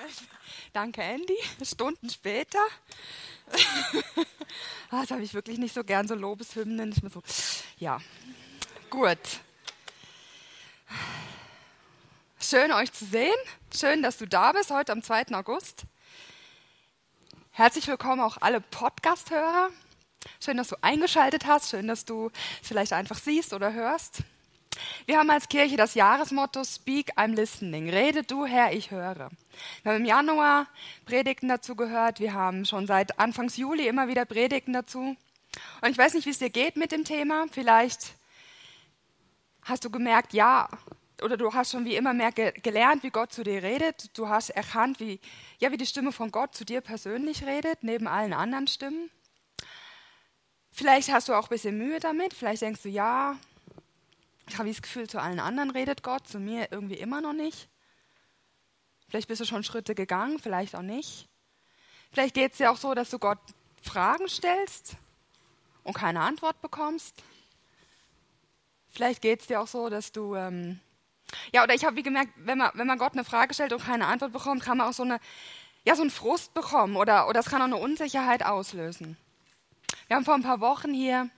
Danke, Andy. Stunden später. Ah, das habe ich wirklich nicht so gern, so Lobeshymnen. Ich so, ja, gut. Schön, euch zu sehen. Schön, dass du da bist, heute am 2. August. Herzlich willkommen auch alle Podcast-Hörer. Schön, dass du eingeschaltet hast. Schön, dass du vielleicht einfach siehst oder hörst. Wir haben als Kirche das Jahresmotto Speak, I'm listening. Rede du, Herr, ich höre. Wir haben im Januar Predigten dazu gehört. Wir haben schon seit Anfangs Juli immer wieder Predigten dazu. Und ich weiß nicht, wie es dir geht mit dem Thema. Vielleicht hast du gemerkt, ja, oder du hast schon wie immer mehr ge gelernt, wie Gott zu dir redet. Du hast erkannt, wie, ja, wie die Stimme von Gott zu dir persönlich redet, neben allen anderen Stimmen. Vielleicht hast du auch ein bisschen Mühe damit. Vielleicht denkst du, ja, ich habe das Gefühl, zu allen anderen redet Gott, zu mir irgendwie immer noch nicht. Vielleicht bist du schon Schritte gegangen, vielleicht auch nicht. Vielleicht geht es dir auch so, dass du Gott Fragen stellst und keine Antwort bekommst. Vielleicht geht es dir auch so, dass du, ähm, ja, oder ich habe wie gemerkt, wenn man, wenn man Gott eine Frage stellt und keine Antwort bekommt, kann man auch so, eine, ja, so einen Frust bekommen oder, oder es kann auch eine Unsicherheit auslösen. Wir haben vor ein paar Wochen hier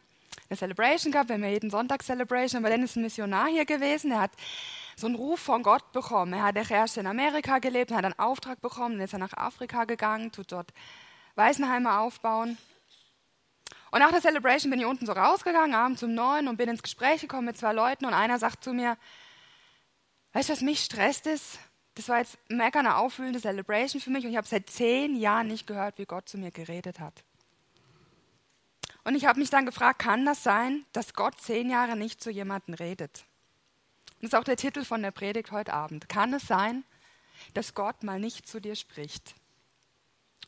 eine Celebration gehabt, wir haben ja jeden Sonntag Celebration, aber dann ist ein Missionar hier gewesen, der hat so einen Ruf von Gott bekommen. Er hat erst in Amerika gelebt, hat einen Auftrag bekommen, dann ist er nach Afrika gegangen, tut dort Waisenheime aufbauen. Und nach der Celebration bin ich unten so rausgegangen, abends um neun und bin ins Gespräch gekommen mit zwei Leuten und einer sagt zu mir, weißt du, was mich stresst ist? Das war jetzt mega eine aufwühlende Celebration für mich und ich habe seit zehn Jahren nicht gehört, wie Gott zu mir geredet hat. Und ich habe mich dann gefragt, kann das sein, dass Gott zehn Jahre nicht zu jemandem redet? Das ist auch der Titel von der Predigt heute Abend. Kann es sein, dass Gott mal nicht zu dir spricht?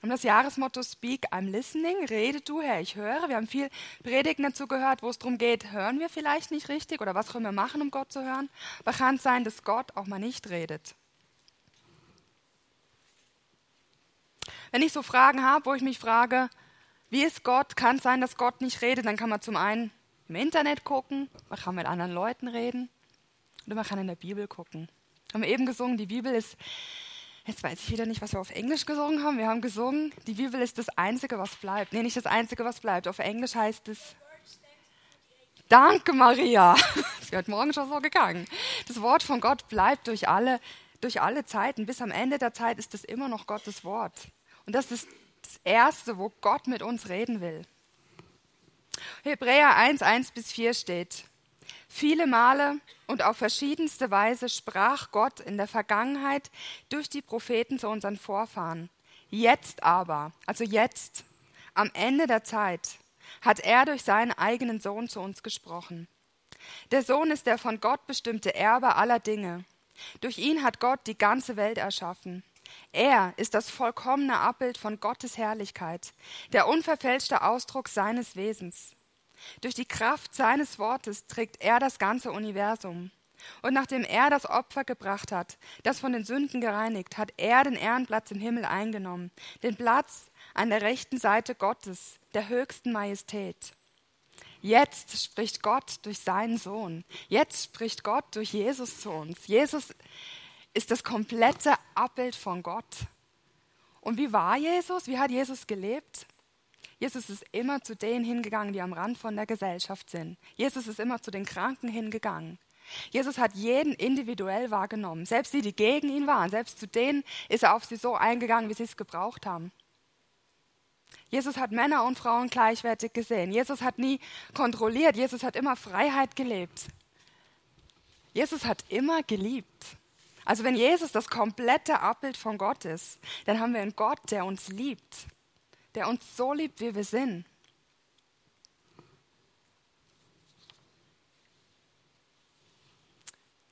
Und das Jahresmotto Speak, I'm listening, rede du, Herr, ich höre. Wir haben viel Predigten dazu gehört, wo es darum geht, hören wir vielleicht nicht richtig oder was können wir machen, um Gott zu hören? Aber kann es sein, dass Gott auch mal nicht redet? Wenn ich so Fragen habe, wo ich mich frage, wie ist Gott? Kann es sein, dass Gott nicht redet? Dann kann man zum einen im Internet gucken, man kann mit anderen Leuten reden oder man kann in der Bibel gucken. Wir haben eben gesungen, die Bibel ist, jetzt weiß ich wieder nicht, was wir auf Englisch gesungen haben. Wir haben gesungen, die Bibel ist das Einzige, was bleibt. Nee, nicht das Einzige, was bleibt. Auf Englisch heißt es, Danke, Maria. Das wird morgen schon so gegangen. Das Wort von Gott bleibt durch alle, durch alle Zeiten. Bis am Ende der Zeit ist es immer noch Gottes Wort. Und das ist das Erste, wo Gott mit uns reden will. Hebräer 1, 1 bis 4 steht, Viele Male und auf verschiedenste Weise sprach Gott in der Vergangenheit durch die Propheten zu unseren Vorfahren. Jetzt aber, also jetzt, am Ende der Zeit, hat er durch seinen eigenen Sohn zu uns gesprochen. Der Sohn ist der von Gott bestimmte Erbe aller Dinge. Durch ihn hat Gott die ganze Welt erschaffen. Er ist das vollkommene Abbild von Gottes Herrlichkeit, der unverfälschte Ausdruck seines Wesens. Durch die Kraft seines Wortes trägt er das ganze Universum. Und nachdem er das Opfer gebracht hat, das von den Sünden gereinigt, hat er den Ehrenplatz im Himmel eingenommen, den Platz an der rechten Seite Gottes, der höchsten Majestät. Jetzt spricht Gott durch seinen Sohn. Jetzt spricht Gott durch Jesus zu uns. Jesus ist das komplette Abbild von Gott. Und wie war Jesus? Wie hat Jesus gelebt? Jesus ist immer zu denen hingegangen, die am Rand von der Gesellschaft sind. Jesus ist immer zu den Kranken hingegangen. Jesus hat jeden individuell wahrgenommen, selbst die, die gegen ihn waren, selbst zu denen ist er auf sie so eingegangen, wie sie es gebraucht haben. Jesus hat Männer und Frauen gleichwertig gesehen. Jesus hat nie kontrolliert. Jesus hat immer Freiheit gelebt. Jesus hat immer geliebt. Also wenn Jesus das komplette Abbild von Gott ist, dann haben wir einen Gott, der uns liebt, der uns so liebt, wie wir sind.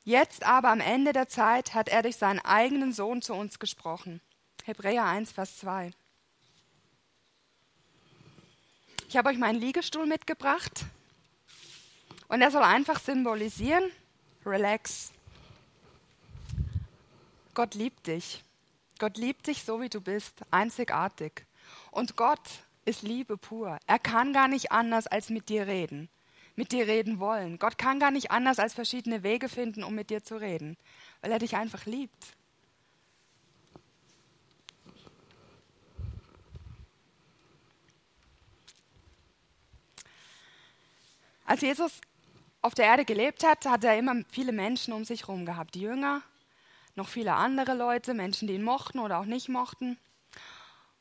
Jetzt aber am Ende der Zeit hat er durch seinen eigenen Sohn zu uns gesprochen. Hebräer 1, Vers 2. Ich habe euch meinen Liegestuhl mitgebracht und er soll einfach symbolisieren, relax, Gott liebt dich. Gott liebt dich so, wie du bist, einzigartig. Und Gott ist Liebe pur. Er kann gar nicht anders, als mit dir reden, mit dir reden wollen. Gott kann gar nicht anders, als verschiedene Wege finden, um mit dir zu reden, weil er dich einfach liebt. Als Jesus auf der Erde gelebt hat, hat er immer viele Menschen um sich herum gehabt, die Jünger noch viele andere Leute, Menschen, die ihn mochten oder auch nicht mochten.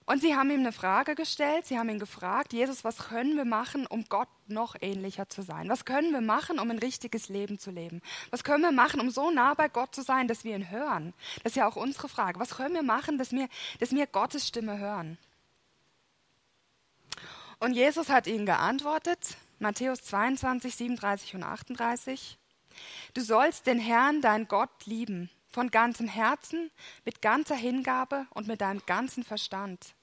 Und sie haben ihm eine Frage gestellt, sie haben ihn gefragt, Jesus, was können wir machen, um Gott noch ähnlicher zu sein? Was können wir machen, um ein richtiges Leben zu leben? Was können wir machen, um so nah bei Gott zu sein, dass wir ihn hören? Das ist ja auch unsere Frage. Was können wir machen, dass wir, dass wir Gottes Stimme hören? Und Jesus hat ihnen geantwortet, Matthäus 22, 37 und 38. Du sollst den Herrn, dein Gott, lieben, von ganzem Herzen, mit ganzer Hingabe und mit deinem ganzen Verstand.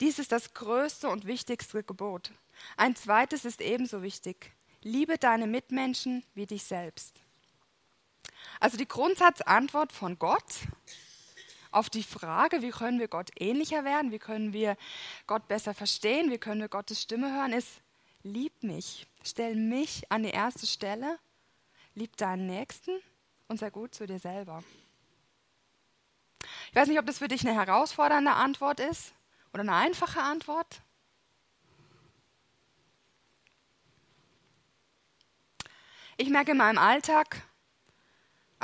Dies ist das größte und wichtigste Gebot. Ein zweites ist ebenso wichtig. Liebe deine Mitmenschen wie dich selbst. Also die Grundsatzantwort von Gott auf die Frage, wie können wir Gott ähnlicher werden, wie können wir Gott besser verstehen, wie können wir Gottes Stimme hören, ist lieb mich, stell mich an die erste Stelle, lieb deinen Nächsten und sei gut zu dir selber. Ich weiß nicht, ob das für dich eine herausfordernde Antwort ist oder eine einfache Antwort. Ich merke in meinem Alltag,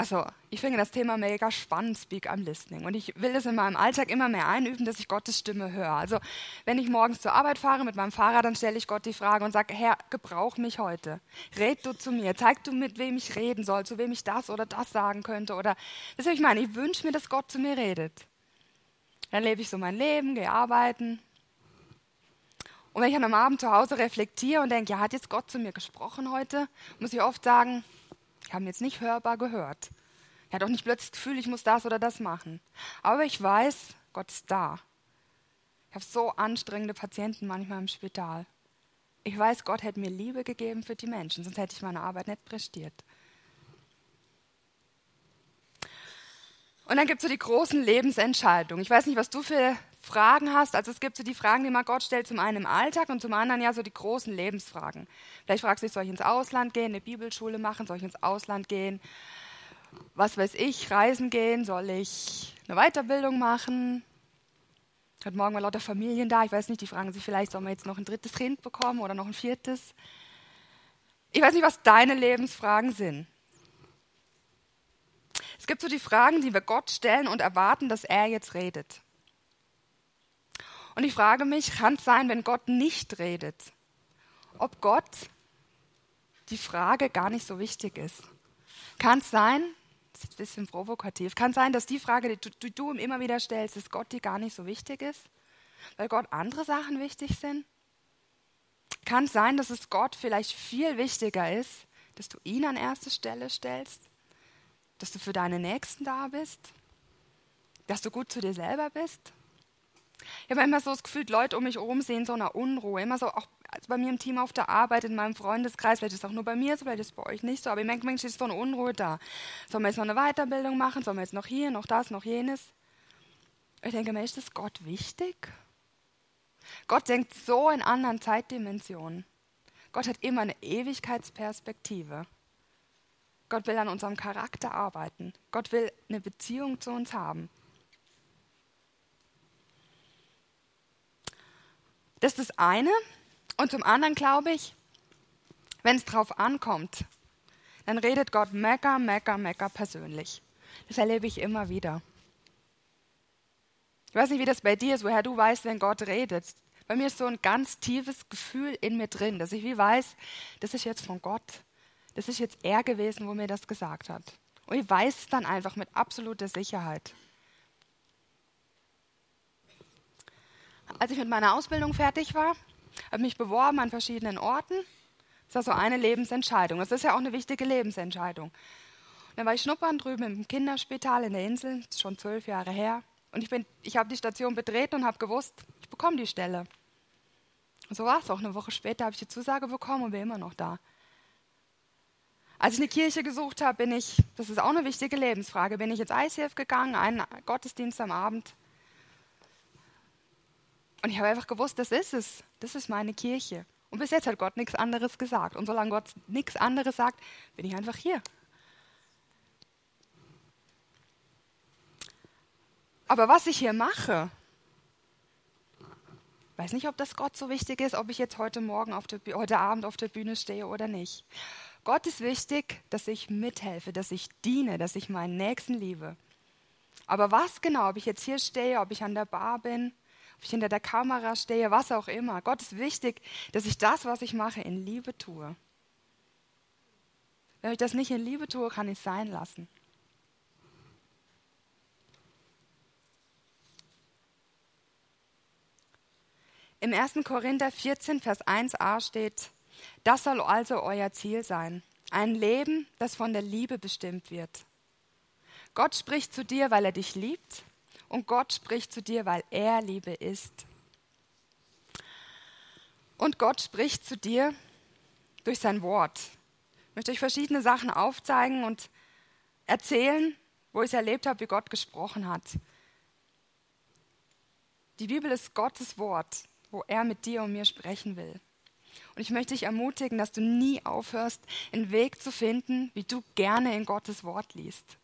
also ich finde das Thema mega spannend, Speak, I'm Listening. Und ich will das in meinem Alltag immer mehr einüben, dass ich Gottes Stimme höre. Also wenn ich morgens zur Arbeit fahre mit meinem Fahrrad, dann stelle ich Gott die Frage und sage, Herr, gebrauch mich heute. Red du zu mir. Zeig du, mit wem ich reden soll, zu wem ich das oder das sagen könnte. Oder, das ich meine, ich wünsche mir, dass Gott zu mir redet. Dann lebe ich so mein Leben, gehe arbeiten. Und wenn ich dann am Abend zu Hause reflektiere und denke, ja, hat jetzt Gott zu mir gesprochen heute, muss ich oft sagen, ich habe ihn jetzt nicht hörbar gehört. Er hat auch nicht plötzlich das Gefühl, ich muss das oder das machen. Aber ich weiß, Gott ist da. Ich habe so anstrengende Patienten manchmal im Spital. Ich weiß, Gott hätte mir Liebe gegeben für die Menschen, sonst hätte ich meine Arbeit nicht prestiert. Und dann gibt es so die großen Lebensentscheidungen. Ich weiß nicht, was du für Fragen hast. Also es gibt so die Fragen, die man Gott stellt, zum einen im Alltag und zum anderen ja so die großen Lebensfragen. Vielleicht fragst du dich, soll ich ins Ausland gehen, eine Bibelschule machen, soll ich ins Ausland gehen, was weiß ich, reisen gehen, soll ich eine Weiterbildung machen? Heute Morgen war lauter Familien da, ich weiß nicht, die fragen sich vielleicht, sollen wir jetzt noch ein drittes Kind bekommen oder noch ein viertes? Ich weiß nicht, was deine Lebensfragen sind. Es gibt so die Fragen, die wir Gott stellen und erwarten, dass er jetzt redet. Und ich frage mich, kann es sein, wenn Gott nicht redet, ob Gott die Frage gar nicht so wichtig ist? Kann es sein, das ist ein bisschen provokativ, kann es sein, dass die Frage, die du, die du ihm immer wieder stellst, dass Gott die gar nicht so wichtig ist? Weil Gott andere Sachen wichtig sind? Kann es sein, dass es Gott vielleicht viel wichtiger ist, dass du ihn an erste Stelle stellst? dass du für deine Nächsten da bist, dass du gut zu dir selber bist. Ich habe immer so das Gefühl, Leute um mich herum sehen so eine Unruhe. Immer so, auch also bei mir im Team auf der Arbeit, in meinem Freundeskreis, vielleicht ist es auch nur bei mir so, vielleicht ist es bei euch nicht so, aber ich merke, manchmal ist so eine Unruhe da. Sollen wir jetzt noch eine Weiterbildung machen? Sollen wir jetzt noch hier, noch das, noch jenes? Ich denke mir, ist das Gott wichtig? Gott denkt so in anderen Zeitdimensionen. Gott hat immer eine Ewigkeitsperspektive. Gott will an unserem Charakter arbeiten. Gott will eine Beziehung zu uns haben. Das ist das eine. Und zum anderen glaube ich, wenn es drauf ankommt, dann redet Gott mecker, mecker, mecker persönlich. Das erlebe ich immer wieder. Ich weiß nicht, wie das bei dir ist, woher du weißt, wenn Gott redet. Bei mir ist so ein ganz tiefes Gefühl in mir drin, dass ich wie weiß, das ist jetzt von Gott das ist jetzt er gewesen, wo mir das gesagt hat. Und ich weiß es dann einfach mit absoluter Sicherheit. Als ich mit meiner Ausbildung fertig war, habe ich mich beworben an verschiedenen Orten. Das war so eine Lebensentscheidung. Das ist ja auch eine wichtige Lebensentscheidung. Und dann war ich schnuppern drüben im Kinderspital in der Insel, das ist schon zwölf Jahre her. Und ich, ich habe die Station betreten und habe gewusst, ich bekomme die Stelle. Und so war es auch. Eine Woche später habe ich die Zusage bekommen und bin immer noch da. Als ich eine Kirche gesucht habe, bin ich, das ist auch eine wichtige Lebensfrage, bin ich ins ICF gegangen, einen Gottesdienst am Abend. Und ich habe einfach gewusst, das ist es. Das ist meine Kirche. Und bis jetzt hat Gott nichts anderes gesagt. Und solange Gott nichts anderes sagt, bin ich einfach hier. Aber was ich hier mache, weiß nicht, ob das Gott so wichtig ist, ob ich jetzt heute Morgen auf der, heute Abend auf der Bühne stehe oder nicht. Gott ist wichtig, dass ich mithelfe, dass ich diene, dass ich meinen Nächsten liebe. Aber was genau, ob ich jetzt hier stehe, ob ich an der Bar bin, ob ich hinter der Kamera stehe, was auch immer. Gott ist wichtig, dass ich das, was ich mache, in Liebe tue. Wenn ich das nicht in Liebe tue, kann ich es sein lassen. Im 1. Korinther 14, Vers 1a steht, das soll also euer Ziel sein. Ein Leben, das von der Liebe bestimmt wird. Gott spricht zu dir, weil er dich liebt und Gott spricht zu dir, weil er Liebe ist. Und Gott spricht zu dir durch sein Wort. Ich möchte euch verschiedene Sachen aufzeigen und erzählen, wo ich es erlebt habe, wie Gott gesprochen hat. Die Bibel ist Gottes Wort wo er mit dir und mir sprechen will. Und ich möchte dich ermutigen, dass du nie aufhörst, einen Weg zu finden, wie du gerne in Gottes Wort liest.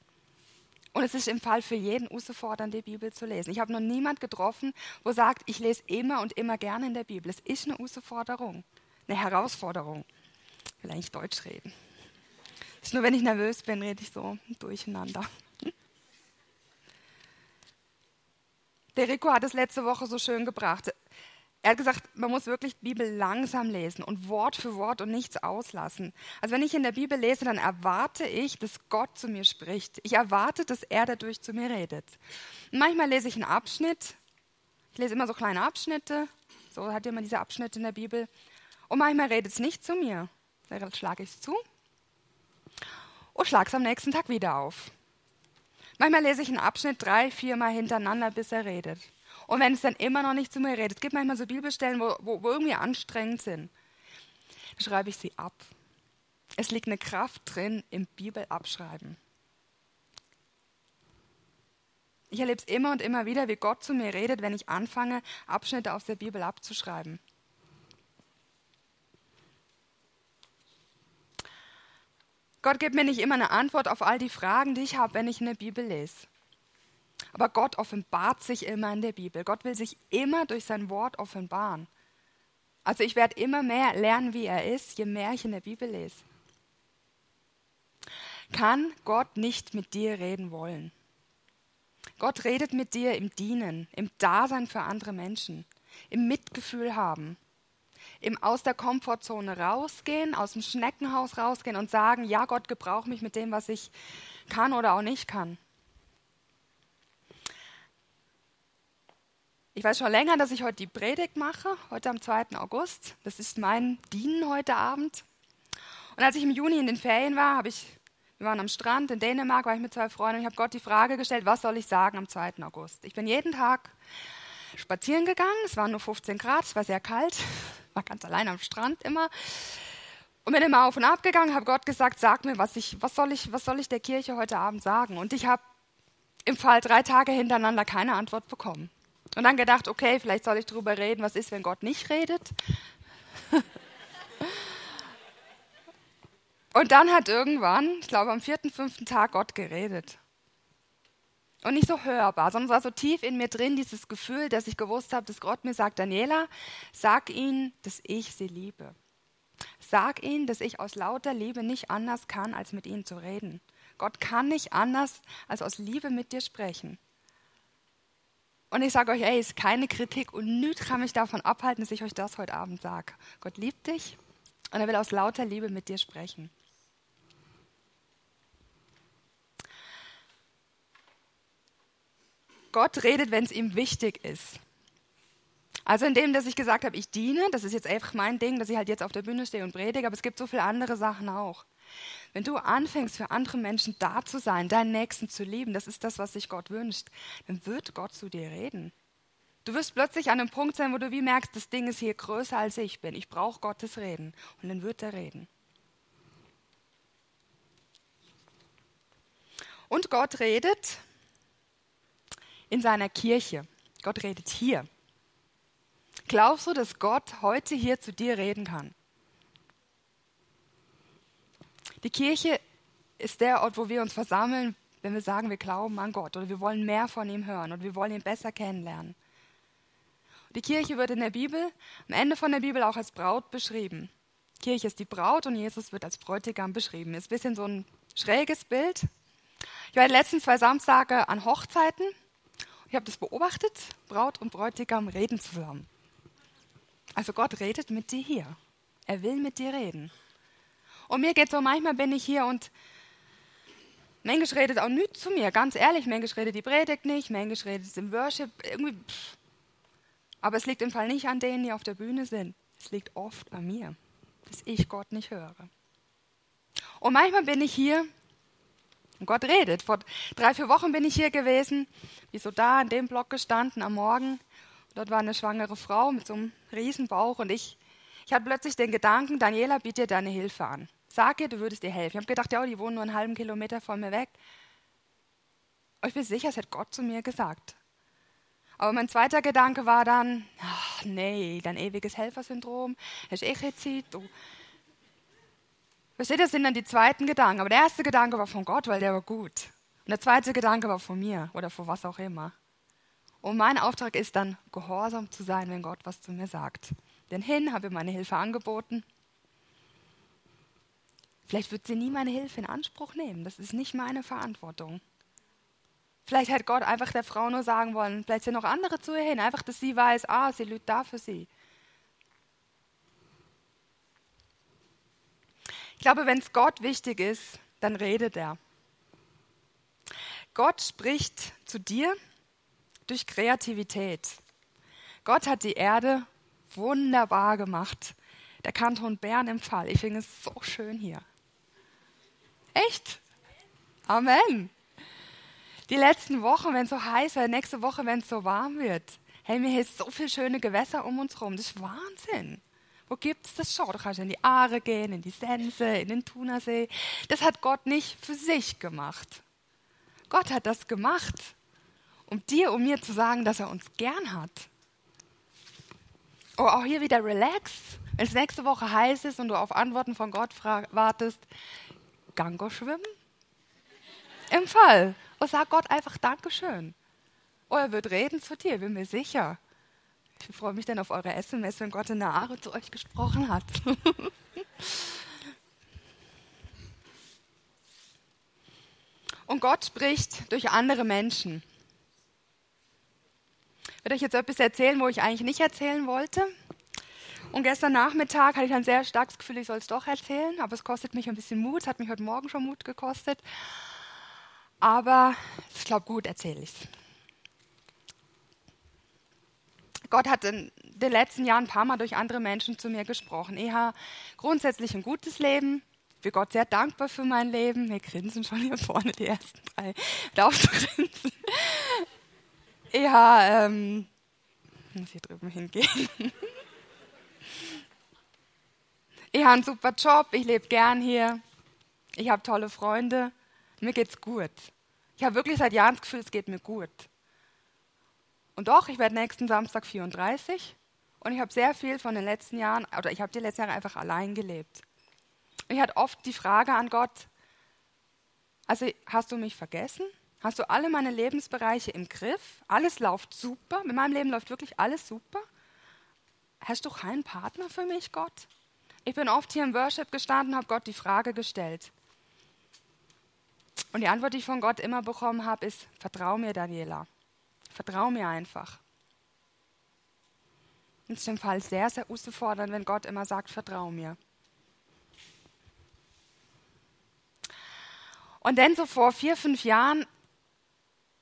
Und es ist im Fall für jeden herausfordernd, die Bibel zu lesen. Ich habe noch niemand getroffen, wo sagt, ich lese immer und immer gerne in der Bibel. Es ist eine Herausforderung, eine Herausforderung. Ich will eigentlich Deutsch reden. Ist nur, wenn ich nervös bin, rede ich so durcheinander. Der Rico hat es letzte Woche so schön gebracht. Er hat gesagt, man muss wirklich die Bibel langsam lesen und Wort für Wort und nichts auslassen. Also wenn ich in der Bibel lese, dann erwarte ich, dass Gott zu mir spricht. Ich erwarte, dass er dadurch zu mir redet. Und manchmal lese ich einen Abschnitt. Ich lese immer so kleine Abschnitte. So hat immer diese Abschnitte in der Bibel. Und manchmal redet es nicht zu mir. Dann schlage ich es zu und schlage es am nächsten Tag wieder auf. Manchmal lese ich einen Abschnitt drei, viermal hintereinander, bis er redet. Und wenn es dann immer noch nicht zu mir redet, es gibt manchmal so Bibelstellen, wo, wo, wo irgendwie anstrengend sind, dann schreibe ich sie ab. Es liegt eine Kraft drin im Bibelabschreiben. Ich erlebe es immer und immer wieder, wie Gott zu mir redet, wenn ich anfange, Abschnitte aus der Bibel abzuschreiben. Gott gibt mir nicht immer eine Antwort auf all die Fragen, die ich habe, wenn ich eine Bibel lese. Aber Gott offenbart sich immer in der Bibel. Gott will sich immer durch sein Wort offenbaren. Also ich werde immer mehr lernen, wie er ist, je mehr ich in der Bibel lese. Kann Gott nicht mit dir reden wollen? Gott redet mit dir im Dienen, im Dasein für andere Menschen, im Mitgefühl haben, im aus der Komfortzone rausgehen, aus dem Schneckenhaus rausgehen und sagen, ja, Gott gebraucht mich mit dem, was ich kann oder auch nicht kann. Ich weiß schon länger, dass ich heute die Predigt mache, heute am 2. August. Das ist mein Dienen heute Abend. Und als ich im Juni in den Ferien war, habe ich, wir waren am Strand in Dänemark, war ich mit zwei Freunden und ich habe Gott die Frage gestellt, was soll ich sagen am 2. August? Ich bin jeden Tag spazieren gegangen, es waren nur 15 Grad, es war sehr kalt, war ganz allein am Strand immer. Und bin immer auf und ab gegangen, habe Gott gesagt, sag mir, was, ich, was, soll ich, was soll ich der Kirche heute Abend sagen? Und ich habe im Fall drei Tage hintereinander keine Antwort bekommen. Und dann gedacht, okay, vielleicht soll ich darüber reden, was ist, wenn Gott nicht redet. Und dann hat irgendwann, ich glaube am vierten, fünften Tag Gott geredet. Und nicht so hörbar, sondern es war so tief in mir drin, dieses Gefühl, dass ich gewusst habe, dass Gott mir sagt, Daniela, sag ihnen, dass ich sie liebe. Sag ihnen, dass ich aus lauter Liebe nicht anders kann, als mit ihnen zu reden. Gott kann nicht anders, als aus Liebe mit dir sprechen. Und ich sage euch, ey, ist keine Kritik und nichts kann mich davon abhalten, dass ich euch das heute Abend sage. Gott liebt dich und er will aus lauter Liebe mit dir sprechen. Gott redet, wenn es ihm wichtig ist. Also indem, dass ich gesagt habe, ich diene, das ist jetzt einfach mein Ding, dass ich halt jetzt auf der Bühne stehe und predige, aber es gibt so viele andere Sachen auch. Wenn du anfängst, für andere Menschen da zu sein, deinen Nächsten zu lieben, das ist das, was sich Gott wünscht, dann wird Gott zu dir reden. Du wirst plötzlich an einem Punkt sein, wo du wie merkst, das Ding ist hier größer als ich bin. Ich brauche Gottes Reden. Und dann wird er reden. Und Gott redet in seiner Kirche. Gott redet hier. Glaubst du, dass Gott heute hier zu dir reden kann? Die Kirche ist der Ort, wo wir uns versammeln, wenn wir sagen, wir glauben an Gott oder wir wollen mehr von ihm hören oder wir wollen ihn besser kennenlernen. Die Kirche wird in der Bibel, am Ende von der Bibel auch als Braut beschrieben. Kirche ist die Braut und Jesus wird als Bräutigam beschrieben. Ist ein bisschen so ein schräges Bild. Ich war die letzten zwei Samstage an Hochzeiten. Ich habe das beobachtet. Braut und Bräutigam reden zusammen. Also Gott redet mit dir hier. Er will mit dir reden. Und mir geht so, manchmal bin ich hier und manchmal redet auch nichts zu mir, ganz ehrlich. Manchmal redet die Predigt nicht, manchmal redet es im Worship. Irgendwie, pff. Aber es liegt im Fall nicht an denen, die auf der Bühne sind. Es liegt oft an mir, dass ich Gott nicht höre. Und manchmal bin ich hier und Gott redet. Vor drei, vier Wochen bin ich hier gewesen, wie so da in dem Block gestanden am Morgen. Dort war eine schwangere Frau mit so einem Riesenbauch und ich, ich hatte plötzlich den Gedanken, Daniela, biete dir deine Hilfe an. Sag ihr, du würdest ihr helfen. Ich habe gedacht, ja, die wohnen nur einen halben Kilometer von mir weg. Aber ich bin sicher, es hätte Gott zu mir gesagt. Aber mein zweiter Gedanke war dann, ach nee, dein ewiges Helfersyndrom, eh keine Zeit. Du. Versteht, das sind dann die zweiten Gedanken. Aber der erste Gedanke war von Gott, weil der war gut. Und der zweite Gedanke war von mir oder von was auch immer. Und mein Auftrag ist dann, gehorsam zu sein, wenn Gott was zu mir sagt. Denn hin habe ich meine Hilfe angeboten. Vielleicht wird sie nie meine Hilfe in Anspruch nehmen. Das ist nicht meine Verantwortung. Vielleicht hätte Gott einfach der Frau nur sagen wollen, vielleicht sind noch andere zu ihr hin, einfach, dass sie weiß, ah, sie lügt da für sie. Ich glaube, wenn es Gott wichtig ist, dann redet er. Gott spricht zu dir durch Kreativität. Gott hat die Erde wunderbar gemacht. Der Kanton Bern im Fall. Ich finde es so schön hier. Echt? Amen. Die letzten Wochen, wenn es so heiß wird, nächste Woche, wenn es so warm wird. Hey, mir ist so viele schöne Gewässer um uns herum. Das ist Wahnsinn. Wo gibt es das schon? Du kannst in die Aare gehen, in die Sense, in den Thunersee. Das hat Gott nicht für sich gemacht. Gott hat das gemacht, um dir und mir zu sagen, dass er uns gern hat. Oh, auch hier wieder relax. Wenn es nächste Woche heiß ist und du auf Antworten von Gott wartest, Gango schwimmen? Im Fall. Und sag Gott einfach Dankeschön. Oh, er wird reden zu dir, bin mir sicher. Ich freue mich dann auf eure SMS, wenn Gott in der Aare zu euch gesprochen hat. Und Gott spricht durch andere Menschen. Ich werde euch jetzt etwas erzählen, wo ich eigentlich nicht erzählen wollte. Und gestern Nachmittag hatte ich ein sehr starkes Gefühl, ich soll es doch erzählen, aber es kostet mich ein bisschen Mut. Es hat mich heute Morgen schon Mut gekostet. Aber ich glaube, gut erzähle ich es. Gott hat in den letzten Jahren ein paar Mal durch andere Menschen zu mir gesprochen. Habe grundsätzlich ein gutes Leben. Ich bin Gott sehr dankbar für mein Leben. Wir grinsen schon hier vorne, die ersten drei. Darf grinsen. Ich habe, ähm, muss hier drüben hingehen. Ich habe einen super Job, ich lebe gern hier. Ich habe tolle Freunde. Mir geht's gut. Ich habe wirklich seit Jahren das Gefühl, es geht mir gut. Und doch, ich werde nächsten Samstag 34 und ich habe sehr viel von den letzten Jahren, oder ich habe die letzten Jahre einfach allein gelebt. Ich hatte oft die Frage an Gott, also hast du mich vergessen? Hast du alle meine Lebensbereiche im Griff? Alles läuft super? Mit meinem Leben läuft wirklich alles super? Hast du keinen Partner für mich, Gott? Ich bin oft hier im Worship gestanden, habe Gott die Frage gestellt. Und die Antwort, die ich von Gott immer bekommen habe, ist: Vertrau mir, Daniela. Vertrau mir einfach. Es ist im Fall sehr, sehr herausfordernd, wenn Gott immer sagt, vertrau mir. Und dann so vor vier, fünf Jahren,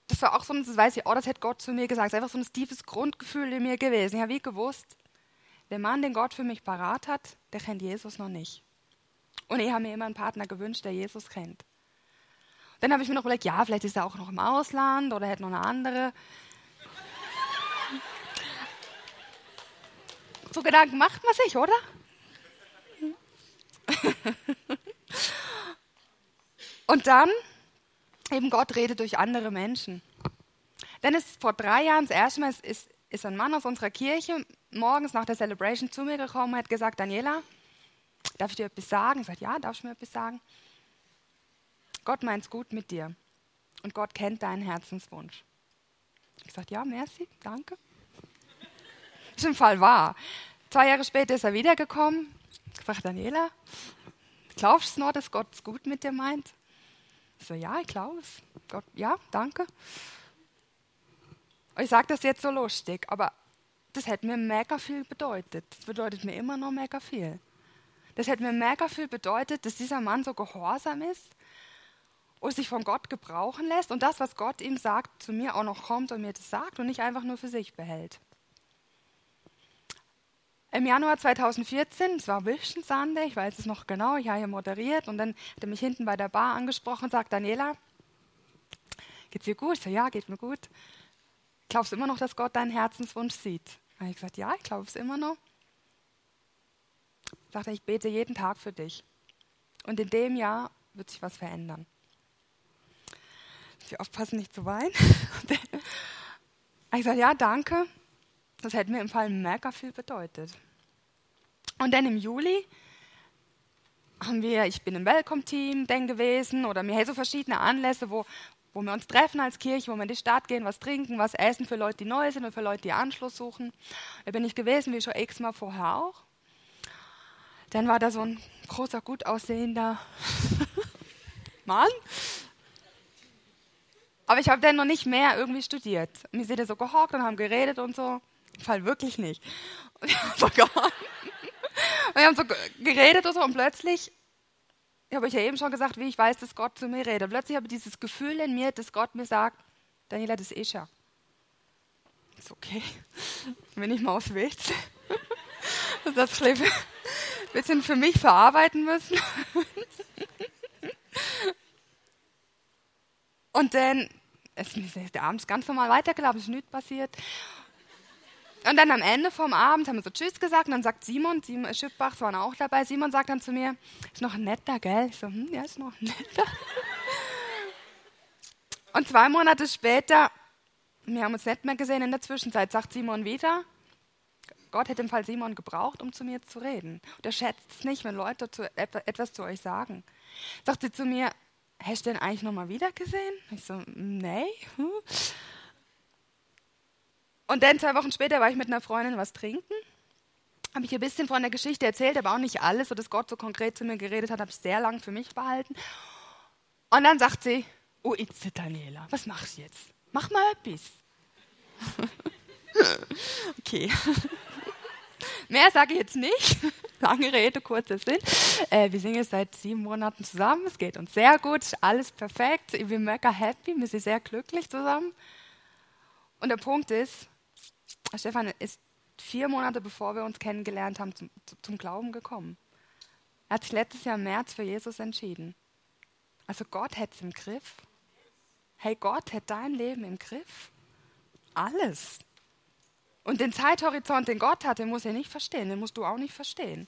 das war auch so ein, das weiß ich, oh, das hätte Gott zu mir gesagt, das ist einfach so ein tiefes Grundgefühl in mir gewesen. Ich habe wie gewusst, der Mann, den Gott für mich parat hat, der kennt Jesus noch nicht. Und ich habe mir immer einen Partner gewünscht, der Jesus kennt. Dann habe ich mir noch überlegt, ja, vielleicht ist er auch noch im Ausland oder hätte noch eine andere. So Gedanken macht man sich, oder? Und dann, eben Gott redet durch andere Menschen. Denn es vor drei Jahren das erste Mal ist, ist, ist ein Mann aus unserer Kirche morgens nach der Celebration zu mir gekommen und hat gesagt, Daniela, darf ich dir etwas sagen? Ich sagte, ja, darf ich mir etwas sagen? Gott meint es gut mit dir und Gott kennt deinen Herzenswunsch. Ich sagte, ja, merci, danke. ist im Fall wahr. Zwei Jahre später ist er wiedergekommen. Ich sage, Daniela, glaubst du noch, dass Gott es gut mit dir meint? Ich so, ja, ich glaube es. Gott, ja, danke. Ich sage das jetzt so lustig, aber das hätte mir mega viel bedeutet. Das bedeutet mir immer noch mega viel. Das hätte mir mega viel bedeutet, dass dieser Mann so gehorsam ist und sich von Gott gebrauchen lässt und das, was Gott ihm sagt, zu mir auch noch kommt und mir das sagt und nicht einfach nur für sich behält. Im Januar 2014, es war Vision Sunday, ich weiß es noch genau, ich habe hier moderiert und dann hat er mich hinten bei der Bar angesprochen und sagt, Daniela, geht's dir gut? Ich so, ja, geht mir gut. Glaubst du immer noch, dass Gott deinen Herzenswunsch sieht? Habe ich gesagt, ja, ich glaube es immer noch. Sagt er, ich bete jeden Tag für dich. Und in dem Jahr wird sich was verändern. Ich aufpassen, nicht zu weinen. ich sage, ja, danke. Das hätte mir im Fall mega viel bedeutet. Und dann im Juli haben wir, ich bin im Welcome-Team dann gewesen oder wir haben so verschiedene Anlässe, wo, wo wir uns treffen als Kirche, wo wir in die Stadt gehen, was trinken, was essen für Leute, die neu sind und für Leute, die Anschluss suchen. Da bin ich gewesen, wie schon x-mal vorher auch. Dann war da so ein großer, gut aussehender Mann. Aber ich habe dann noch nicht mehr irgendwie studiert. Wir sind da so gehockt und haben geredet und so. Fall wirklich nicht. Und wir haben so geredet und so und plötzlich ich habe euch ja eben schon gesagt, wie ich weiß, dass Gott zu mir redet. Plötzlich habe ich dieses Gefühl in mir, dass Gott mir sagt, Daniela, das ist ja. Ist okay. Wenn ich mal aufs Weg das ein bisschen für mich verarbeiten müssen. Und dann ist mir abends ganz normal weitergelaufen, ist nichts passiert. Und dann am Ende vom Abend haben wir so Tschüss gesagt und dann sagt Simon, Simon Schiffbach war auch dabei, Simon sagt dann zu mir, ist noch netter, gell? Ich so, hm, ja, ist noch netter. Und zwei Monate später, wir haben uns nicht mehr gesehen in der Zwischenzeit, sagt Simon wieder, Gott hätte im Fall Simon gebraucht, um zu mir zu reden. Und er schätzt es nicht, wenn Leute zu, etwas zu euch sagen. Sagt sie zu mir, hast du den eigentlich nochmal wieder gesehen? Ich so, nee. Hm. Und dann zwei Wochen später war ich mit einer Freundin was trinken. Habe ich ein bisschen von der Geschichte erzählt, aber auch nicht alles, so dass Gott so konkret zu mir geredet hat, habe ich sehr lang für mich behalten. Und dann sagt sie, oh, Itze Daniela, was machst du jetzt? Mach mal etwas. okay. Mehr sage ich jetzt nicht. Lange Rede, kurzer Sinn. Äh, wir sind jetzt seit sieben Monaten zusammen. Es geht uns sehr gut, alles perfekt. Ich bin mega happy, wir sind sehr glücklich zusammen. Und der Punkt ist, Stefan ist vier Monate bevor wir uns kennengelernt haben, zum, zum Glauben gekommen. Er hat sich letztes Jahr im März für Jesus entschieden. Also Gott hätte es im Griff. Hey, Gott hätte dein Leben im Griff. Alles. Und den Zeithorizont, den Gott hat, den muss er nicht verstehen, den musst du auch nicht verstehen.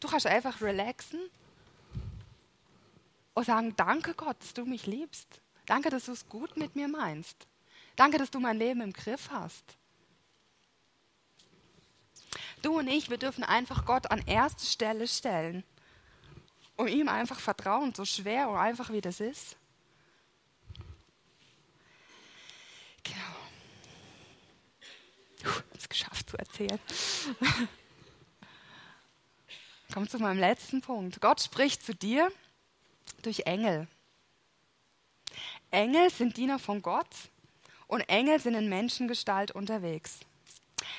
Du kannst einfach relaxen und sagen, danke Gott, dass du mich liebst. Danke, dass du es gut mit mir meinst. Danke, dass du mein Leben im Griff hast. Du und ich, wir dürfen einfach Gott an erste Stelle stellen und ihm einfach vertrauen, so schwer und einfach wie das ist. Genau. Puh, es geschafft zu erzählen. Kommt zu meinem letzten Punkt. Gott spricht zu dir durch Engel. Engel sind Diener von Gott und Engel sind in Menschengestalt unterwegs.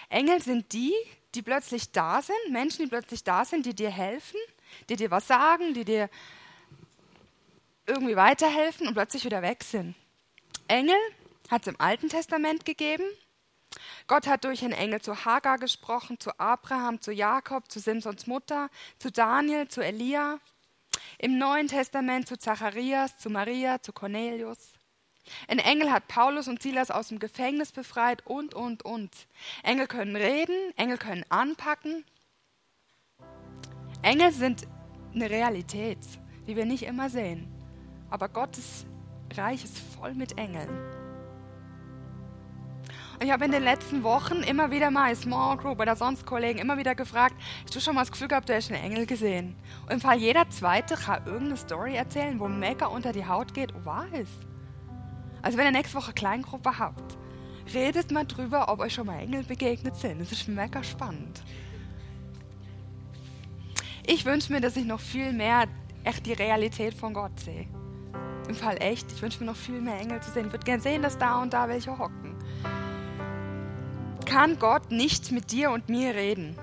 Engel sind die, die plötzlich da sind, Menschen, die plötzlich da sind, die dir helfen, die dir was sagen, die dir irgendwie weiterhelfen und plötzlich wieder weg sind. Engel hat es im Alten Testament gegeben. Gott hat durch einen Engel zu Hagar gesprochen, zu Abraham, zu Jakob, zu Simsons Mutter, zu Daniel, zu Elia. Im Neuen Testament zu Zacharias, zu Maria, zu Cornelius. Ein Engel hat Paulus und Silas aus dem Gefängnis befreit und, und, und. Engel können reden, Engel können anpacken. Engel sind eine Realität, die wir nicht immer sehen. Aber Gottes Reich ist voll mit Engeln. Und ich habe in den letzten Wochen immer wieder mal Small Group oder sonst Kollegen immer wieder gefragt, hast du schon mal das Gefühl gehabt, du hast einen Engel gesehen? Und im Fall jeder Zweite kann irgendeine Story erzählen, wo mega unter die Haut geht und wahr. Also wenn ihr nächste Woche Kleingruppe habt, Redet mal drüber, ob euch schon mal Engel begegnet sind. Das ist mega spannend. Ich wünsche mir, dass ich noch viel mehr echt die Realität von Gott sehe. Im Fall echt. Ich wünsche mir noch viel mehr Engel zu sehen. Ich würde gerne sehen, dass da und da welche hocken. Kann Gott nicht mit dir und mir reden?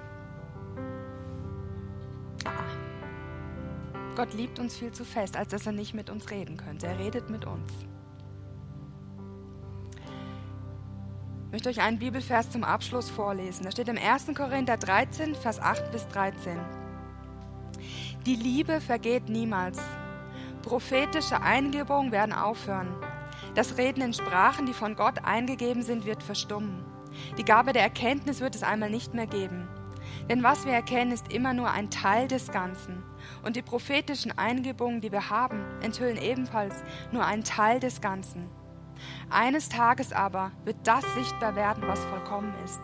Gott liebt uns viel zu fest, als dass er nicht mit uns reden könnte. Er redet mit uns. Möchte euch einen Bibelvers zum Abschluss vorlesen. Da steht im 1. Korinther 13, Vers 8 bis 13. Die Liebe vergeht niemals. Prophetische Eingebungen werden aufhören. Das Reden in Sprachen, die von Gott eingegeben sind, wird verstummen. Die Gabe der Erkenntnis wird es einmal nicht mehr geben. Denn was wir erkennen, ist immer nur ein Teil des Ganzen. Und die prophetischen Eingebungen, die wir haben, enthüllen ebenfalls nur einen Teil des Ganzen. Eines Tages aber wird das sichtbar werden, was vollkommen ist.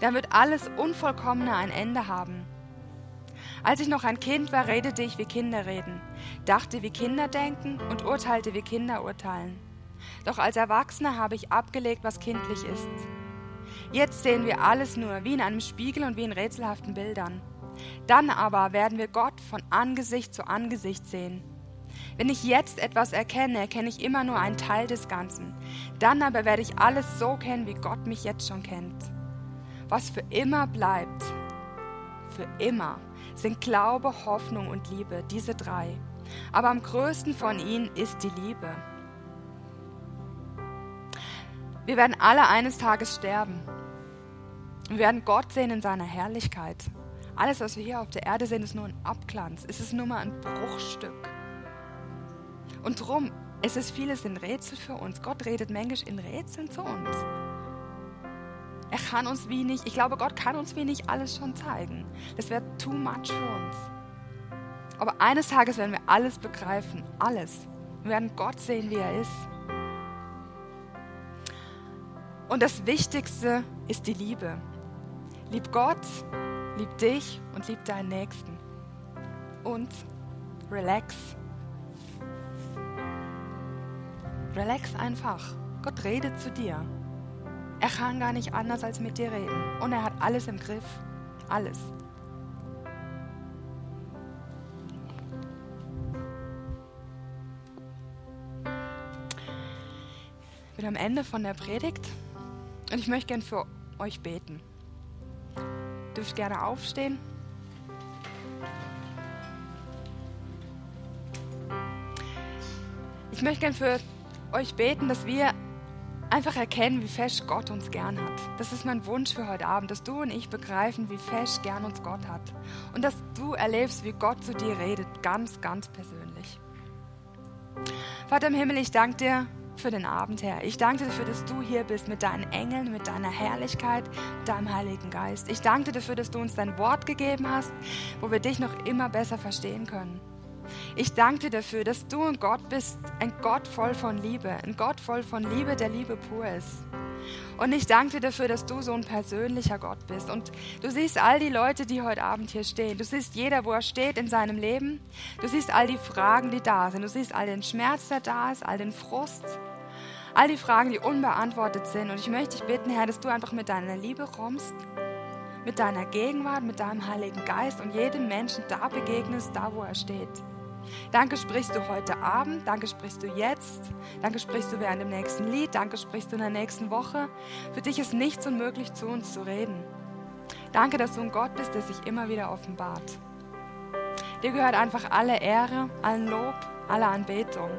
Dann wird alles Unvollkommene ein Ende haben. Als ich noch ein Kind war, redete ich wie Kinder reden, dachte wie Kinder denken und urteilte wie Kinder urteilen. Doch als Erwachsener habe ich abgelegt, was kindlich ist. Jetzt sehen wir alles nur wie in einem Spiegel und wie in rätselhaften Bildern. Dann aber werden wir Gott von Angesicht zu Angesicht sehen. Wenn ich jetzt etwas erkenne, erkenne ich immer nur einen Teil des Ganzen. Dann aber werde ich alles so kennen, wie Gott mich jetzt schon kennt. Was für immer bleibt, für immer sind Glaube, Hoffnung und Liebe, diese drei. Aber am größten von ihnen ist die Liebe. Wir werden alle eines Tages sterben. Wir werden Gott sehen in seiner Herrlichkeit. Alles, was wir hier auf der Erde sehen, ist nur ein Abglanz. Es ist nur mal ein Bruchstück. Und drum, es ist vieles ein Rätsel für uns. Gott redet manchmal in Rätseln zu uns. Er kann uns wenig, ich glaube, Gott kann uns wenig alles schon zeigen. Das wäre too much für uns. Aber eines Tages werden wir alles begreifen, alles. Wir werden Gott sehen, wie er ist. Und das Wichtigste ist die Liebe. Lieb Gott, lieb dich und lieb deinen Nächsten. Und relax. Relax einfach. Gott redet zu dir. Er kann gar nicht anders als mit dir reden. Und er hat alles im Griff. Alles. Ich bin am Ende von der Predigt und ich möchte gern für euch beten. Ihr dürft gerne aufstehen. Ich möchte gern für euch beten, dass wir einfach erkennen, wie fest Gott uns gern hat. Das ist mein Wunsch für heute Abend, dass du und ich begreifen, wie fest gern uns Gott hat. Und dass du erlebst, wie Gott zu dir redet, ganz, ganz persönlich. Vater im Himmel, ich danke dir für den Abend, Herr. Ich danke dir dafür, dass du hier bist mit deinen Engeln, mit deiner Herrlichkeit, mit deinem Heiligen Geist. Ich danke dir dafür, dass du uns dein Wort gegeben hast, wo wir dich noch immer besser verstehen können. Ich danke dir dafür, dass du ein Gott bist, ein Gott voll von Liebe, ein Gott voll von Liebe, der Liebe pur ist. Und ich danke dir dafür, dass du so ein persönlicher Gott bist. Und du siehst all die Leute, die heute Abend hier stehen. Du siehst jeder, wo er steht in seinem Leben. Du siehst all die Fragen, die da sind. Du siehst all den Schmerz, der da ist, all den Frust, all die Fragen, die unbeantwortet sind. Und ich möchte dich bitten, Herr, dass du einfach mit deiner Liebe kommst, mit deiner Gegenwart, mit deinem Heiligen Geist und jedem Menschen da begegnest, da wo er steht. Danke sprichst du heute Abend, danke sprichst du jetzt, danke sprichst du während dem nächsten Lied, danke sprichst du in der nächsten Woche. Für dich ist nichts unmöglich, zu uns zu reden. Danke, dass du ein Gott bist, der sich immer wieder offenbart. Dir gehört einfach alle Ehre, allen Lob, alle Anbetung.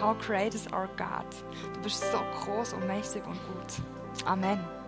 How great is our God. Du bist so groß und mächtig und gut. Amen.